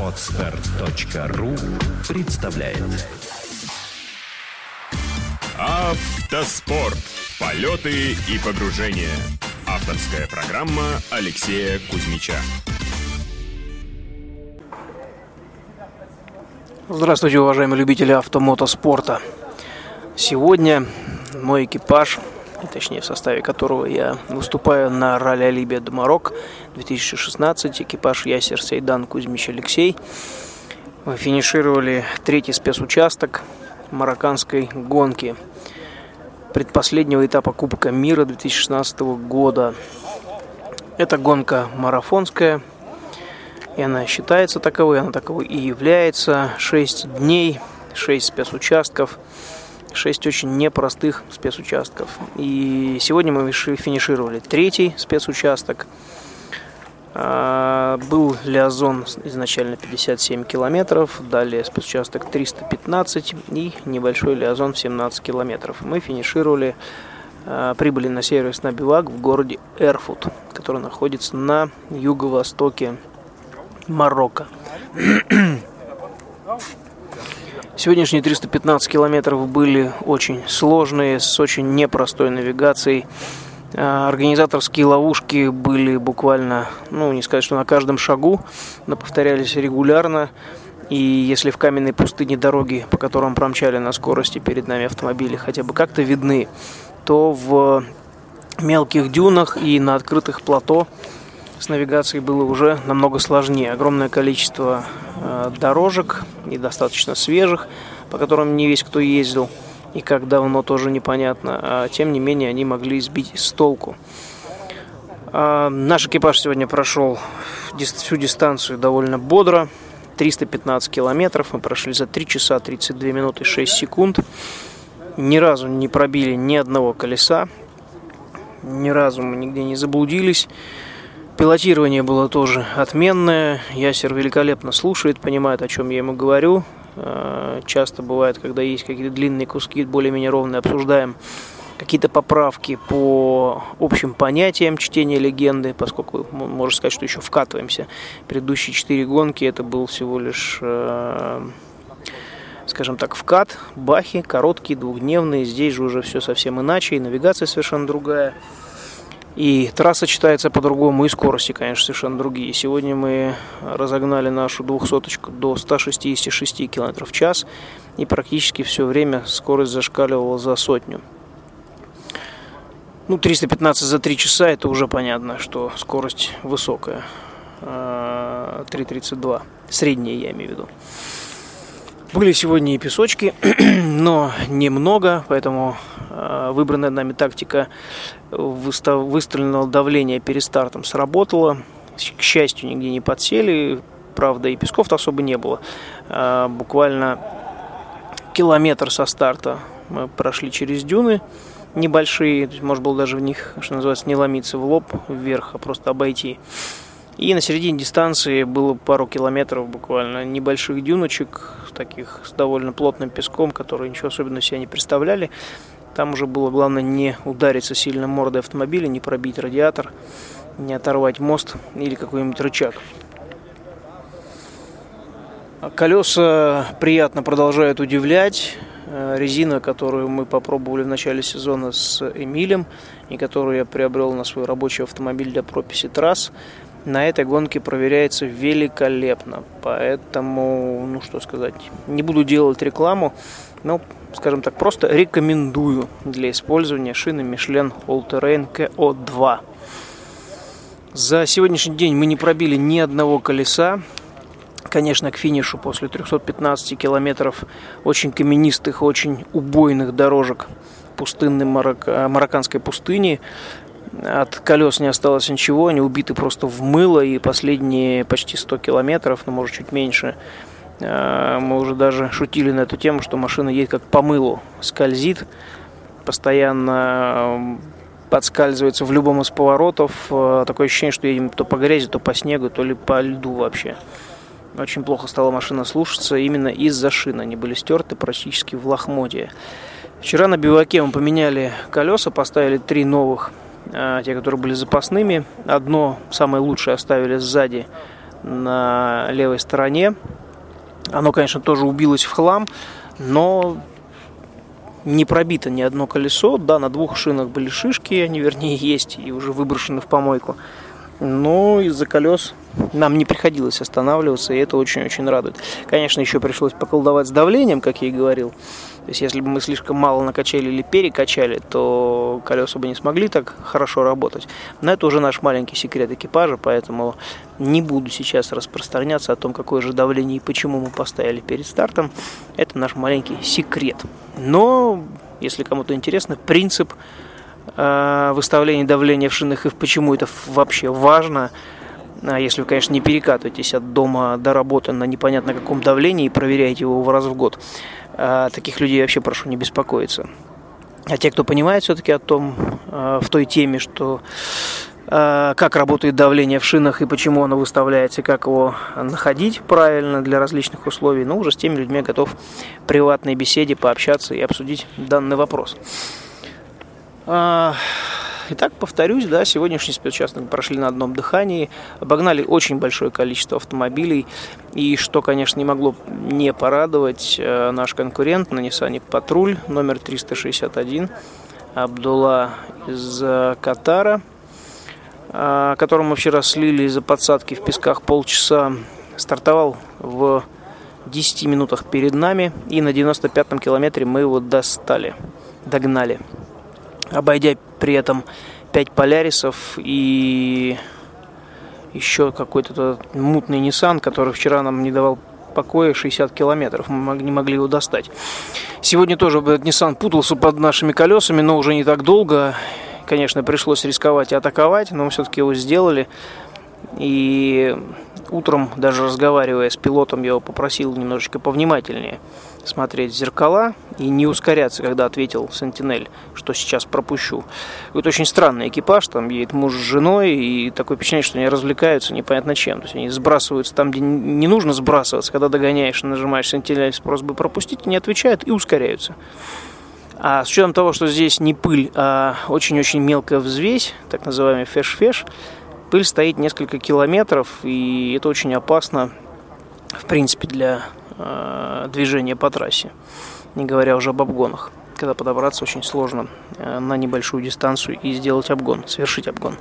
Отстар.ру представляет Автоспорт. Полеты и погружения. Авторская программа Алексея Кузьмича. Здравствуйте, уважаемые любители автомотоспорта. Сегодня мой экипаж, точнее в составе которого я выступаю на ралли Алибия до Марок 2016, экипаж Ясер Сейдан Кузьмич Алексей, мы финишировали третий спецучасток марокканской гонки предпоследнего этапа Кубка мира 2016 года. Это гонка марафонская, и она считается таковой, она таковой и является. 6 дней, 6 спецучастков – шесть очень непростых спецучастков. И сегодня мы финишировали третий спецучасток. А, был Лиазон изначально 57 километров, далее спецучасток 315 и небольшой Лиазон в 17 километров. Мы финишировали, а, прибыли на сервис бивак в городе Эрфут, который находится на юго-востоке Марокко. Сегодняшние 315 километров были очень сложные, с очень непростой навигацией. А, организаторские ловушки были буквально, ну, не сказать, что на каждом шагу, но повторялись регулярно. И если в каменной пустыне дороги, по которым промчали на скорости перед нами автомобили, хотя бы как-то видны, то в мелких дюнах и на открытых плато с навигацией было уже намного сложнее. Огромное количество э, дорожек, и достаточно свежих, по которым не весь кто ездил, и как давно тоже непонятно. А, тем не менее, они могли сбить с толку. А, наш экипаж сегодня прошел всю дистанцию довольно бодро. 315 километров мы прошли за 3 часа 32 минуты 6 секунд. Ни разу не пробили ни одного колеса. Ни разу мы нигде не заблудились. Пилотирование было тоже отменное. Ясер великолепно слушает, понимает, о чем я ему говорю. Э, часто бывает, когда есть какие-то длинные куски, более-менее ровные, обсуждаем какие-то поправки по общим понятиям чтения легенды, поскольку можно сказать, что еще вкатываемся. Предыдущие четыре гонки это был всего лишь, э, скажем так, вкат, бахи, короткие, двухдневные. Здесь же уже все совсем иначе, и навигация совершенно другая. И трасса читается по-другому, и скорости, конечно, совершенно другие. Сегодня мы разогнали нашу двухсоточку до 166 км в час, и практически все время скорость зашкаливала за сотню. Ну, 315 за 3 часа, это уже понятно, что скорость высокая. 3.32. А, Средняя, я имею в виду. Были сегодня и песочки, но немного, поэтому э, выбранная нами тактика выстроенного давления перед стартом сработала. К счастью, нигде не подсели, правда, и песков-то особо не было. Э, буквально километр со старта мы прошли через дюны небольшие, то есть можно было даже в них, что называется, не ломиться в лоб вверх, а просто обойти. И на середине дистанции было пару километров буквально небольших дюночек, таких с довольно плотным песком, которые ничего особенного себя не представляли. Там уже было главное не удариться сильно мордой автомобиля, не пробить радиатор, не оторвать мост или какой-нибудь рычаг. Колеса приятно продолжают удивлять. Э, резина, которую мы попробовали в начале сезона с Эмилем и которую я приобрел на свой рабочий автомобиль для прописи трасс, на этой гонке проверяется великолепно. Поэтому, ну что сказать, не буду делать рекламу, но, скажем так, просто рекомендую для использования шины Michelin All Terrain KO2. За сегодняшний день мы не пробили ни одного колеса. Конечно, к финишу после 315 километров очень каменистых, очень убойных дорожек пустынной марокканской пустыни от колес не осталось ничего, они убиты просто в мыло, и последние почти 100 километров, ну, может, чуть меньше, э, мы уже даже шутили на эту тему, что машина едет как по мылу, скользит, постоянно подскальзывается в любом из поворотов. Э, такое ощущение, что едем то по грязи, то по снегу, то ли по льду вообще. Очень плохо стала машина слушаться именно из-за шин. Они были стерты практически в лохмотье. Вчера на биваке мы поменяли колеса, поставили три новых те, которые были запасными. Одно, самое лучшее, оставили сзади на левой стороне. Оно, конечно, тоже убилось в хлам, но не пробито ни одно колесо. Да, на двух шинах были шишки, они, вернее, есть и уже выброшены в помойку. Но из-за колес нам не приходилось останавливаться, и это очень-очень радует. Конечно, еще пришлось поколдовать с давлением, как я и говорил. То есть, если бы мы слишком мало накачали или перекачали, то колеса бы не смогли так хорошо работать. Но это уже наш маленький секрет экипажа, поэтому не буду сейчас распространяться о том, какое же давление и почему мы поставили перед стартом. Это наш маленький секрет. Но, если кому-то интересно, принцип э, выставления давления в шинах и почему это вообще важно – а если вы, конечно, не перекатываетесь от дома до работы на непонятно каком давлении и проверяете его раз в год. А таких людей вообще прошу не беспокоиться. А те, кто понимает все-таки о том, а, в той теме, что как работает давление в шинах и почему оно выставляется, как его находить правильно для различных условий, ну, уже с теми людьми готов в приватной беседе пообщаться и обсудить данный вопрос. Итак, повторюсь, да, сегодняшний спецучасток прошли на одном дыхании, обогнали очень большое количество автомобилей, и что, конечно, не могло не порадовать, э, наш конкурент на Nissan Патруль номер 361, Абдулла из э, Катара, э, которому мы вчера слили из-за подсадки в песках полчаса, стартовал в 10 минутах перед нами, и на 95-м километре мы его достали, догнали обойдя при этом 5 полярисов и еще какой-то мутный Nissan, который вчера нам не давал покоя 60 километров. Мы не могли его достать. Сегодня тоже этот Nissan путался под нашими колесами, но уже не так долго. Конечно, пришлось рисковать и атаковать, но мы все-таки его сделали. И утром, даже разговаривая с пилотом, я его попросил немножечко повнимательнее смотреть в зеркала и не ускоряться, когда ответил Сентинель, что сейчас пропущу. Это очень странный экипаж, там едет муж с женой, и такое впечатление, что они развлекаются непонятно чем. То есть они сбрасываются там, где не нужно сбрасываться, когда догоняешь, нажимаешь Сентинель с просьбой пропустить, они отвечают и ускоряются. А с учетом того, что здесь не пыль, а очень-очень мелкая взвесь, так называемый феш-феш, пыль стоит несколько километров, и это очень опасно, в принципе, для Э, движение по трассе, не говоря уже об обгонах, когда подобраться очень сложно э, на небольшую дистанцию и сделать обгон, совершить обгон.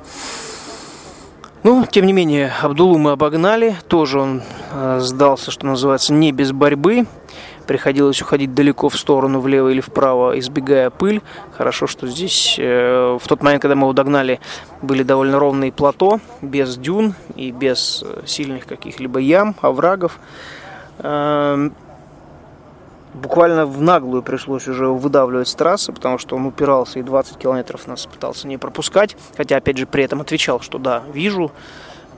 Ну, тем не менее, Абдулу мы обогнали, тоже он э, сдался, что называется, не без борьбы. Приходилось уходить далеко в сторону, влево или вправо, избегая пыль. Хорошо, что здесь э, в тот момент, когда мы его догнали, были довольно ровные плато, без дюн и без э, сильных каких-либо ям, оврагов. Эм, буквально в наглую пришлось уже выдавливать с трассы, потому что он упирался и 20 километров нас пытался не пропускать. Хотя, опять же, при этом отвечал, что да, вижу.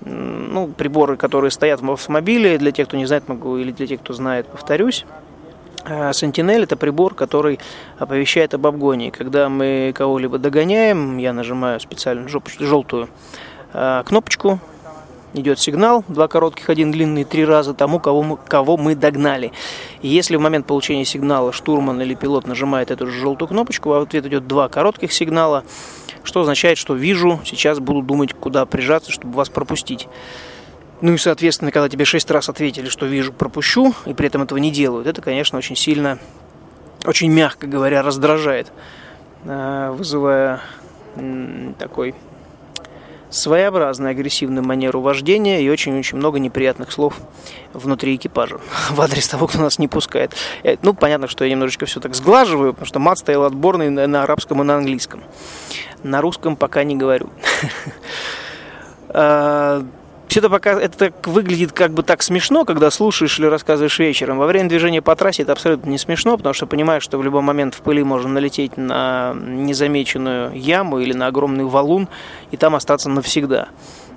Ну, приборы, которые стоят в автомобиле, для тех, кто не знает, могу, или для тех, кто знает, повторюсь. Э, Sentinel – это прибор, который оповещает об обгоне. Когда мы кого-либо догоняем, я нажимаю специально желтую э, кнопочку, идет сигнал, два коротких, один длинный, три раза тому, кого мы, кого мы догнали. И если в момент получения сигнала штурман или пилот нажимает эту же желтую кнопочку, в ответ идет два коротких сигнала, что означает, что вижу, сейчас буду думать, куда прижаться, чтобы вас пропустить. Ну и, соответственно, когда тебе шесть раз ответили, что вижу, пропущу, и при этом этого не делают, это, конечно, очень сильно, очень мягко говоря, раздражает, э, вызывая такой своеобразную агрессивную манеру вождения и очень-очень много неприятных слов внутри экипажа в адрес того, кто нас не пускает. Э, ну, понятно, что я немножечко все так сглаживаю, потому что мат стоял отборный на арабском и на английском. На русском пока не говорю. Все это пока это так выглядит как бы так смешно, когда слушаешь или рассказываешь вечером. Во время движения по трассе это абсолютно не смешно, потому что понимаешь, что в любой момент в пыли можно налететь на незамеченную яму или на огромный валун и там остаться навсегда.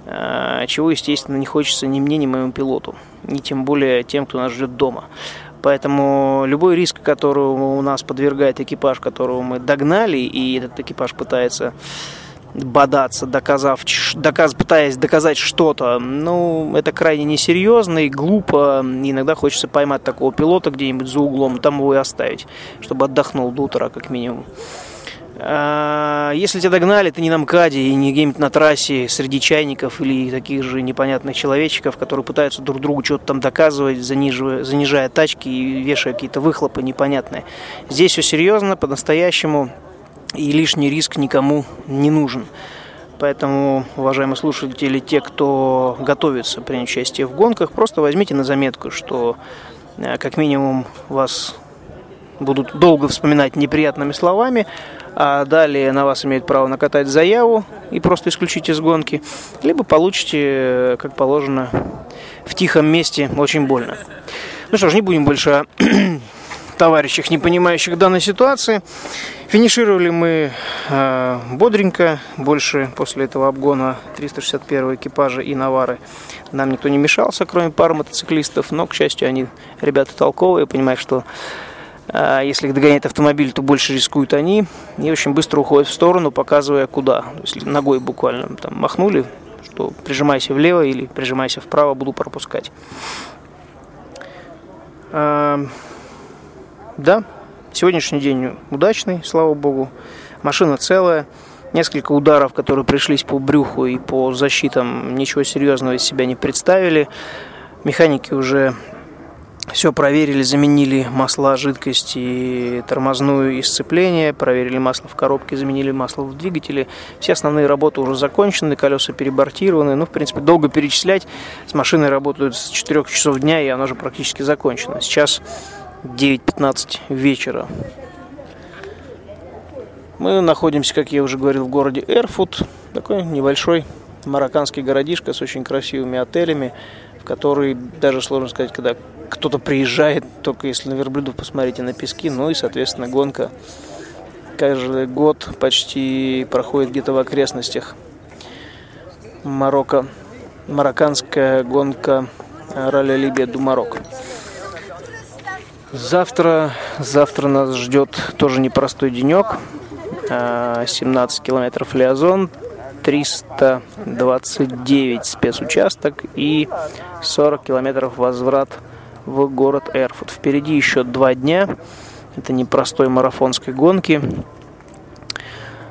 А, чего, естественно, не хочется ни мне, ни моему пилоту, ни тем более тем, кто нас ждет дома. Поэтому любой риск, которого у нас подвергает экипаж, которого мы догнали, и этот экипаж пытается бодаться, доказав, доказ, пытаясь доказать что-то, ну, это крайне несерьезно и глупо. Иногда хочется поймать такого пилота где-нибудь за углом, там его и оставить, чтобы отдохнул до утра, как минимум. А, если тебя догнали, ты не на МКАДе и не где-нибудь на трассе среди чайников или таких же непонятных человечков, которые пытаются друг другу что-то там доказывать, занижая, занижая тачки и вешая какие-то выхлопы непонятные. Здесь все серьезно, по-настоящему, и лишний риск никому не нужен. Поэтому, уважаемые слушатели, те, кто готовится принять участие в гонках, просто возьмите на заметку, что э, как минимум вас будут долго вспоминать неприятными словами, а далее на вас имеют право накатать заяву и просто исключить из гонки, либо получите, как положено, в тихом месте очень больно. Ну что ж, не будем больше товарищах, не понимающих данной ситуации. Финишировали мы э, бодренько, больше после этого обгона 361 экипажа и Навары нам никто не мешался, кроме пары мотоциклистов, но, к счастью, они ребята толковые, понимают, что а если их догоняет автомобиль, то больше рискуют они и очень быстро уходят в сторону, показывая куда. То есть ногой буквально там махнули, что прижимайся влево или прижимайся вправо, буду пропускать. А, да, сегодняшний день удачный, слава богу. Машина целая. Несколько ударов, которые пришлись по брюху и по защитам, ничего серьезного из себя не представили. Механики уже все проверили, заменили масла, жидкости, тормозную и сцепление, проверили масло в коробке, заменили масло в двигателе. Все основные работы уже закончены, колеса перебортированы. Ну, в принципе, долго перечислять. С машиной работают с 4 часов дня, и она уже практически закончена. Сейчас 9.15 вечера. Мы находимся, как я уже говорил, в городе Эрфут. Такой небольшой марокканский городишко с очень красивыми отелями, в который даже сложно сказать, когда кто-то приезжает, только если на верблюдов посмотрите на пески, ну и, соответственно, гонка каждый год почти проходит где-то в окрестностях Марокко. Марокканская гонка Ралли Либия ду Марок. Завтра, завтра нас ждет тоже непростой денек. 17 а, километров Лиазон, 329 спецучасток и 40 километров возврат в город Эрфут. Впереди еще два дня. Это непростой марафонской гонки.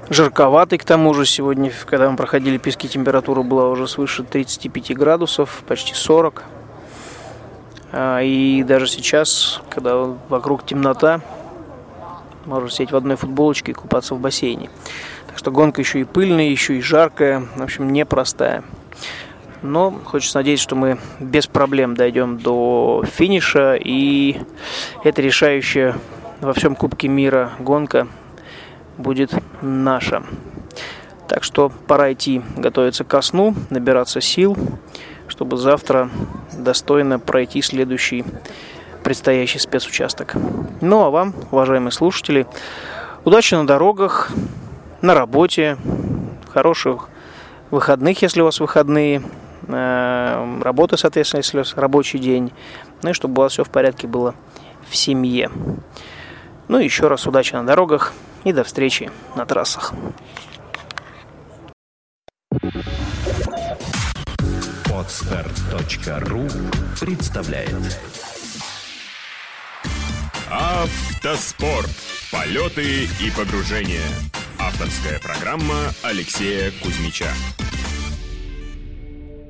Жарковатый к тому же сегодня, когда мы проходили пески, температура была уже свыше 35 градусов, почти 40. А, и даже сейчас, когда вокруг темнота, можно сидеть в одной футболочке и купаться в бассейне. Так что гонка еще и пыльная, еще и жаркая, в общем, непростая. Но хочется надеяться, что мы без проблем дойдем до финиша. И это решающая во всем Кубке мира гонка будет наша. Так что пора идти готовиться ко сну, набираться сил, чтобы завтра достойно пройти следующий предстоящий спецучасток. Ну а вам, уважаемые слушатели, удачи на дорогах, на работе, хороших выходных, если у вас выходные, Э, работы, соответственно, если рабочий день, ну и чтобы у вас все в порядке было в семье. Ну и еще раз удачи на дорогах и до встречи на трассах. Отстар.ру представляет Автоспорт. Полеты и погружения. Авторская программа Алексея Кузьмича.